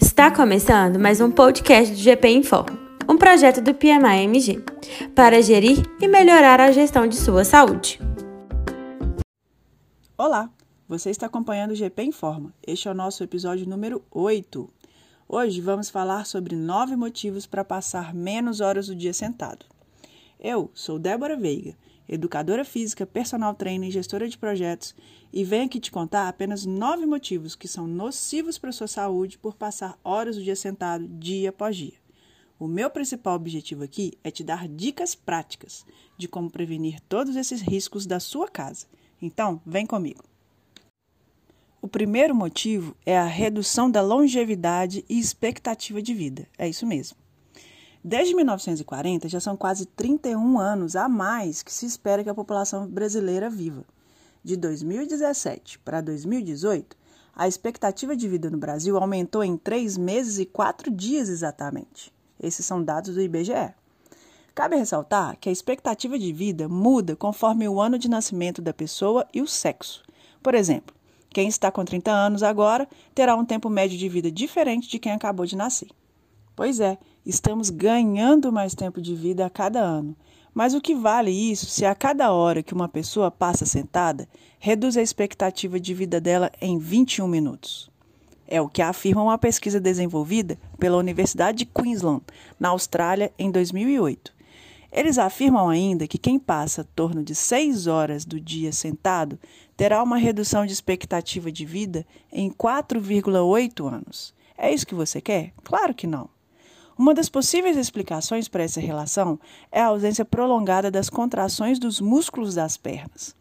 Está começando mais um podcast do GP Informa, um projeto do PMI-MG, para gerir e melhorar a gestão de sua saúde. Olá, você está acompanhando o GP Informa. Este é o nosso episódio número 8. Hoje vamos falar sobre nove motivos para passar menos horas do dia sentado. Eu sou Débora Veiga, educadora física, personal trainer e gestora de projetos, e venho aqui te contar apenas nove motivos que são nocivos para a sua saúde por passar horas do dia sentado dia após dia. O meu principal objetivo aqui é te dar dicas práticas de como prevenir todos esses riscos da sua casa. Então, vem comigo. O primeiro motivo é a redução da longevidade e expectativa de vida. É isso mesmo. Desde 1940, já são quase 31 anos a mais que se espera que a população brasileira viva. De 2017 para 2018, a expectativa de vida no Brasil aumentou em três meses e quatro dias exatamente. Esses são dados do IBGE. Cabe ressaltar que a expectativa de vida muda conforme o ano de nascimento da pessoa e o sexo. Por exemplo, quem está com 30 anos agora terá um tempo médio de vida diferente de quem acabou de nascer. Pois é, Estamos ganhando mais tempo de vida a cada ano. Mas o que vale isso se a cada hora que uma pessoa passa sentada, reduz a expectativa de vida dela em 21 minutos? É o que afirma uma pesquisa desenvolvida pela Universidade de Queensland, na Austrália, em 2008. Eles afirmam ainda que quem passa torno de 6 horas do dia sentado terá uma redução de expectativa de vida em 4,8 anos. É isso que você quer? Claro que não. Uma das possíveis explicações para essa relação é a ausência prolongada das contrações dos músculos das pernas.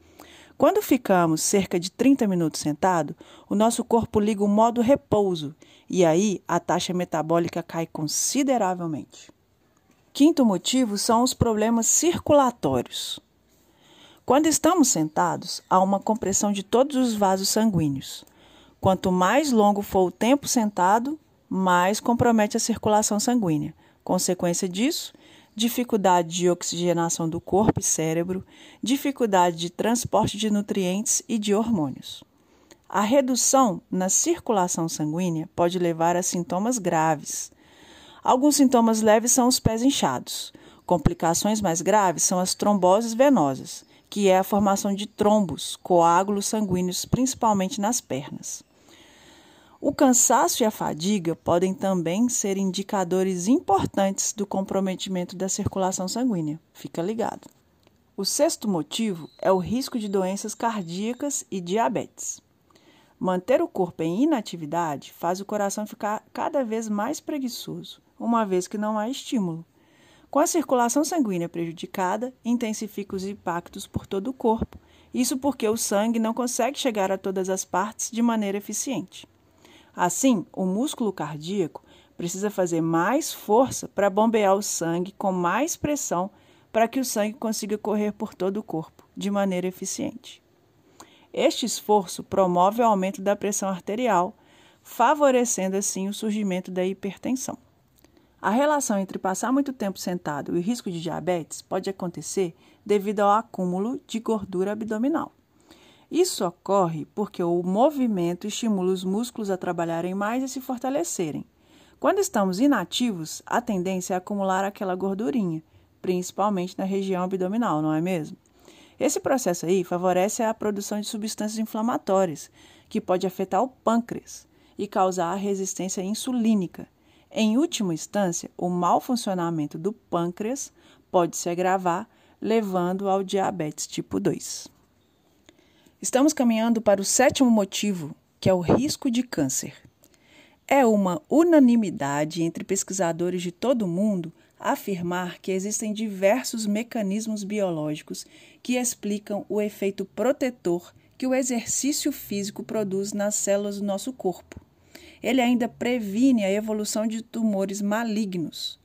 Quando ficamos cerca de 30 minutos sentado, o nosso corpo liga o modo repouso e aí a taxa metabólica cai consideravelmente. Quinto motivo são os problemas circulatórios. Quando estamos sentados, há uma compressão de todos os vasos sanguíneos. Quanto mais longo for o tempo sentado, mais compromete a circulação sanguínea. Consequência disso, dificuldade de oxigenação do corpo e cérebro, dificuldade de transporte de nutrientes e de hormônios. A redução na circulação sanguínea pode levar a sintomas graves. Alguns sintomas leves são os pés inchados. Complicações mais graves são as tromboses venosas, que é a formação de trombos, coágulos sanguíneos, principalmente nas pernas. O cansaço e a fadiga podem também ser indicadores importantes do comprometimento da circulação sanguínea. Fica ligado. O sexto motivo é o risco de doenças cardíacas e diabetes. Manter o corpo em inatividade faz o coração ficar cada vez mais preguiçoso, uma vez que não há estímulo. Com a circulação sanguínea prejudicada, intensifica os impactos por todo o corpo. Isso porque o sangue não consegue chegar a todas as partes de maneira eficiente. Assim, o músculo cardíaco precisa fazer mais força para bombear o sangue com mais pressão para que o sangue consiga correr por todo o corpo de maneira eficiente. Este esforço promove o aumento da pressão arterial, favorecendo assim o surgimento da hipertensão. A relação entre passar muito tempo sentado e o risco de diabetes pode acontecer devido ao acúmulo de gordura abdominal. Isso ocorre porque o movimento estimula os músculos a trabalharem mais e se fortalecerem. Quando estamos inativos, a tendência é acumular aquela gordurinha, principalmente na região abdominal, não é mesmo? Esse processo aí favorece a produção de substâncias inflamatórias, que pode afetar o pâncreas e causar resistência insulínica. Em última instância, o mau funcionamento do pâncreas pode se agravar, levando ao diabetes tipo 2. Estamos caminhando para o sétimo motivo, que é o risco de câncer. É uma unanimidade entre pesquisadores de todo o mundo afirmar que existem diversos mecanismos biológicos que explicam o efeito protetor que o exercício físico produz nas células do nosso corpo. Ele ainda previne a evolução de tumores malignos.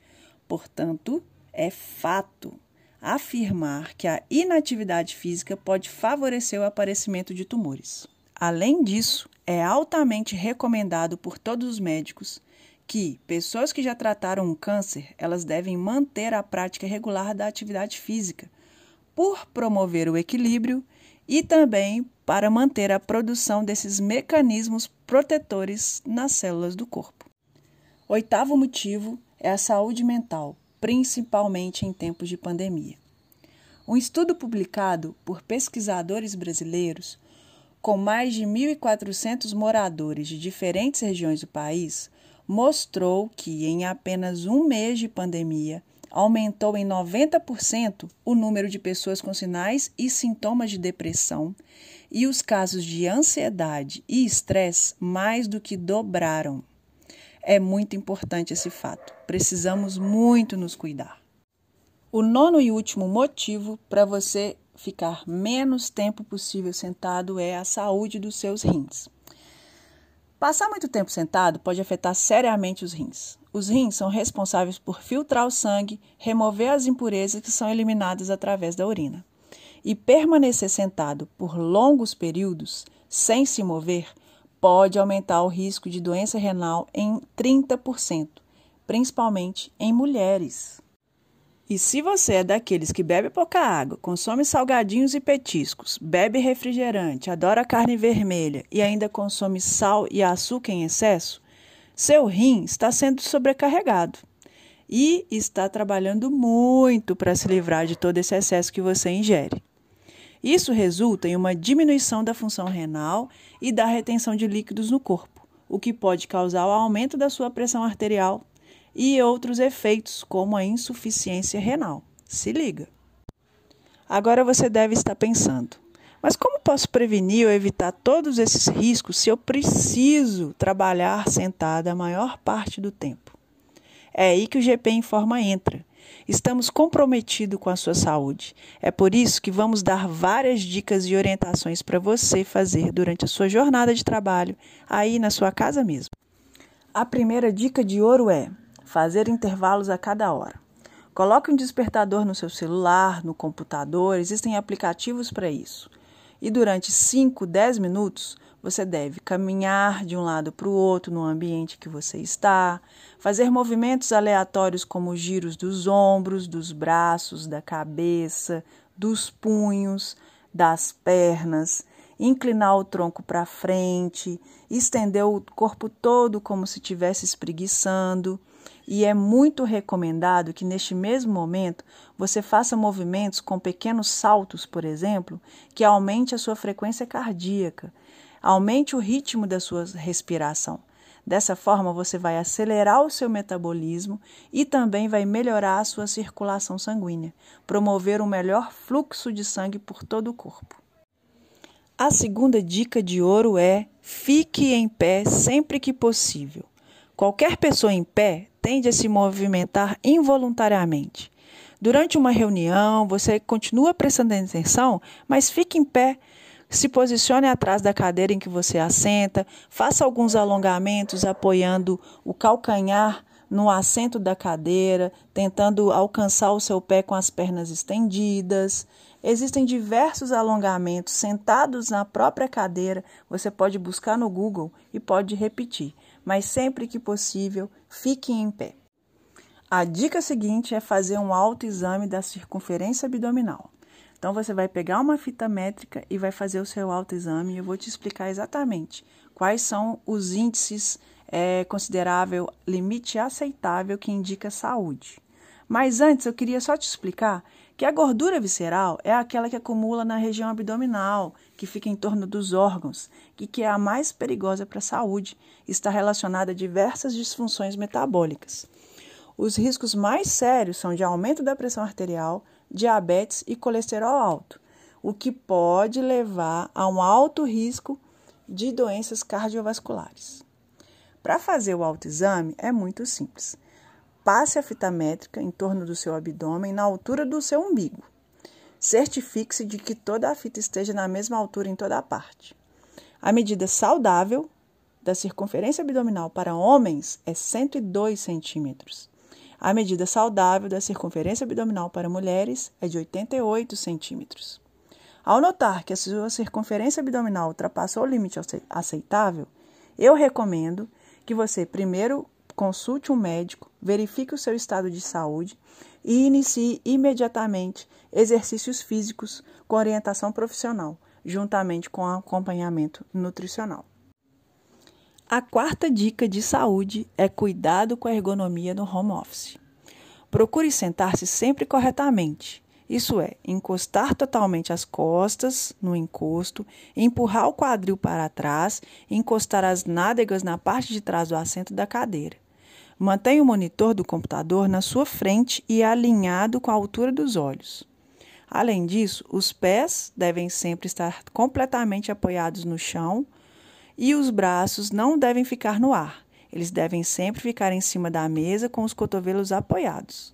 Portanto, é fato afirmar que a inatividade física pode favorecer o aparecimento de tumores. Além disso, é altamente recomendado por todos os médicos que pessoas que já trataram um câncer, elas devem manter a prática regular da atividade física, por promover o equilíbrio e também para manter a produção desses mecanismos protetores nas células do corpo. Oitavo motivo é a saúde mental, principalmente em tempos de pandemia. Um estudo publicado por pesquisadores brasileiros com mais de 1.400 moradores de diferentes regiões do país, mostrou que, em apenas um mês de pandemia, aumentou em 90% o número de pessoas com sinais e sintomas de depressão e os casos de ansiedade e estresse mais do que dobraram. É muito importante esse fato. Precisamos muito nos cuidar. O nono e último motivo para você ficar menos tempo possível sentado é a saúde dos seus rins. Passar muito tempo sentado pode afetar seriamente os rins. Os rins são responsáveis por filtrar o sangue, remover as impurezas que são eliminadas através da urina. E permanecer sentado por longos períodos, sem se mover, pode aumentar o risco de doença renal em 30%, principalmente em mulheres. E se você é daqueles que bebe pouca água, consome salgadinhos e petiscos, bebe refrigerante, adora carne vermelha e ainda consome sal e açúcar em excesso, seu rim está sendo sobrecarregado e está trabalhando muito para se livrar de todo esse excesso que você ingere. Isso resulta em uma diminuição da função renal e da retenção de líquidos no corpo, o que pode causar o aumento da sua pressão arterial, e outros efeitos, como a insuficiência renal. Se liga! Agora você deve estar pensando: mas como posso prevenir ou evitar todos esses riscos se eu preciso trabalhar sentada a maior parte do tempo? É aí que o GP Informa entra. Estamos comprometidos com a sua saúde. É por isso que vamos dar várias dicas e orientações para você fazer durante a sua jornada de trabalho, aí na sua casa mesmo. A primeira dica de ouro é: fazer intervalos a cada hora. Coloque um despertador no seu celular, no computador, existem aplicativos para isso. E durante 5, 10 minutos, você deve caminhar de um lado para o outro no ambiente que você está, fazer movimentos aleatórios como giros dos ombros, dos braços, da cabeça, dos punhos, das pernas, inclinar o tronco para frente, estender o corpo todo como se estivesse espreguiçando. E é muito recomendado que neste mesmo momento você faça movimentos com pequenos saltos, por exemplo, que aumente a sua frequência cardíaca, aumente o ritmo da sua respiração. Dessa forma, você vai acelerar o seu metabolismo e também vai melhorar a sua circulação sanguínea, promover um melhor fluxo de sangue por todo o corpo. A segunda dica de ouro é: fique em pé sempre que possível. Qualquer pessoa em pé tende a se movimentar involuntariamente. Durante uma reunião, você continua prestando atenção, mas fique em pé. Se posicione atrás da cadeira em que você assenta, faça alguns alongamentos apoiando o calcanhar no assento da cadeira, tentando alcançar o seu pé com as pernas estendidas. Existem diversos alongamentos sentados na própria cadeira. Você pode buscar no Google e pode repetir mas sempre que possível, fique em pé. A dica seguinte é fazer um autoexame da circunferência abdominal. Então você vai pegar uma fita métrica e vai fazer o seu autoexame eu vou te explicar exatamente quais são os índices é, considerável limite aceitável que indica saúde. Mas antes eu queria só te explicar que a gordura visceral é aquela que acumula na região abdominal, que fica em torno dos órgãos, e que é a mais perigosa para a saúde, está relacionada a diversas disfunções metabólicas. Os riscos mais sérios são de aumento da pressão arterial, diabetes e colesterol alto, o que pode levar a um alto risco de doenças cardiovasculares. Para fazer o autoexame é muito simples. Passe a fita métrica em torno do seu abdômen na altura do seu umbigo. Certifique-se de que toda a fita esteja na mesma altura em toda a parte. A medida saudável da circunferência abdominal para homens é 102 centímetros. A medida saudável da circunferência abdominal para mulheres é de 88 centímetros. Ao notar que a sua circunferência abdominal ultrapassou o limite aceitável, eu recomendo que você primeiro consulte um médico, verifique o seu estado de saúde e inicie imediatamente exercícios físicos com orientação profissional, juntamente com acompanhamento nutricional. A quarta dica de saúde é cuidado com a ergonomia no home office. Procure sentar-se sempre corretamente. Isso é, encostar totalmente as costas no encosto, empurrar o quadril para trás, encostar as nádegas na parte de trás do assento da cadeira. Mantenha o monitor do computador na sua frente e alinhado com a altura dos olhos. Além disso, os pés devem sempre estar completamente apoiados no chão e os braços não devem ficar no ar. Eles devem sempre ficar em cima da mesa com os cotovelos apoiados.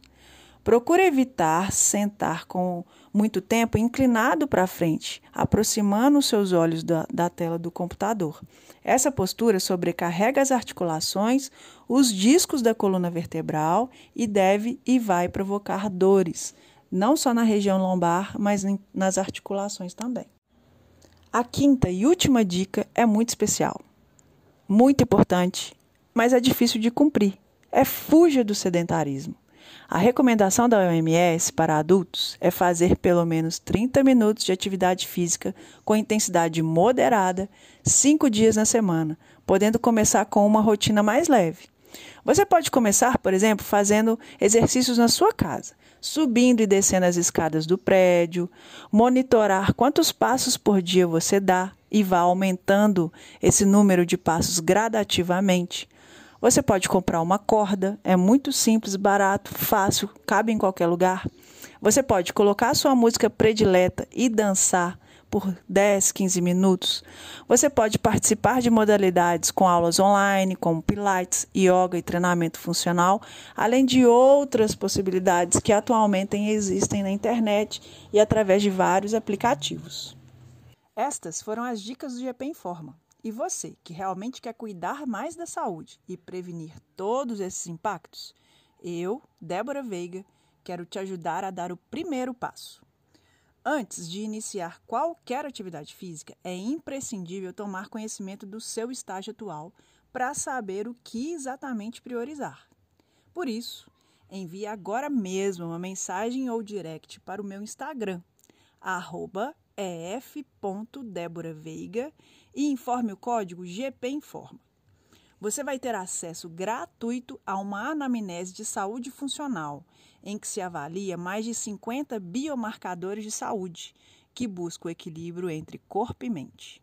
Procure evitar sentar com muito tempo inclinado para frente, aproximando os seus olhos da, da, tela do computador. Essa postura sobrecarrega as articulações, os discos da coluna vertebral e deve e vai provocar dores, não só na região lombar, mas nas articulações também. A quinta e última dica é muito especial, muito importante, mas é difícil de cumprir. É fuja do sedentarismo. A recomendação da OMS para adultos é fazer pelo menos 30 minutos de atividade física com intensidade moderada, cinco dias na semana, podendo começar com uma rotina mais leve. Você pode começar, por exemplo, fazendo exercícios na sua casa, subindo e descendo as escadas do prédio, monitorar quantos passos por dia você dá e vá aumentando esse número de passos gradativamente. Você pode comprar uma corda, é muito simples, barato, fácil, cabe em qualquer lugar. Você pode colocar sua música predileta e dançar por 10, 15 minutos. Você pode participar de modalidades com aulas online, como Pilates, Yoga e treinamento funcional, além de outras possibilidades que atualmente existem na internet e através de vários aplicativos. Estas foram as dicas do GP Informa. E você, que realmente quer cuidar mais da saúde e prevenir todos esses impactos? Eu, Débora Veiga, quero te ajudar a dar o primeiro passo. Antes de iniciar qualquer atividade física, é imprescindível tomar conhecimento do seu estágio atual para saber o que exatamente priorizar. Por isso, envie agora mesmo uma mensagem ou direct para o meu Instagram, ef.deboraveiga e informe o código GPInforma. Você vai ter acesso gratuito a uma anamnese de saúde funcional em que se avalia mais de 50 biomarcadores de saúde, que buscam o equilíbrio entre corpo e mente.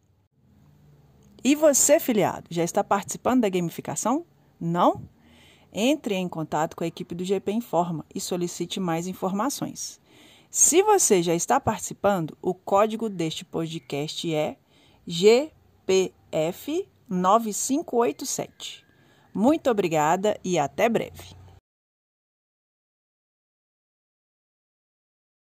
E você, filiado, já está participando da gamificação? Não? Entre em contato com a equipe do GP Informa e solicite mais informações. Se você já está participando, o código deste podcast é GPF 9587. Muito obrigada e até breve.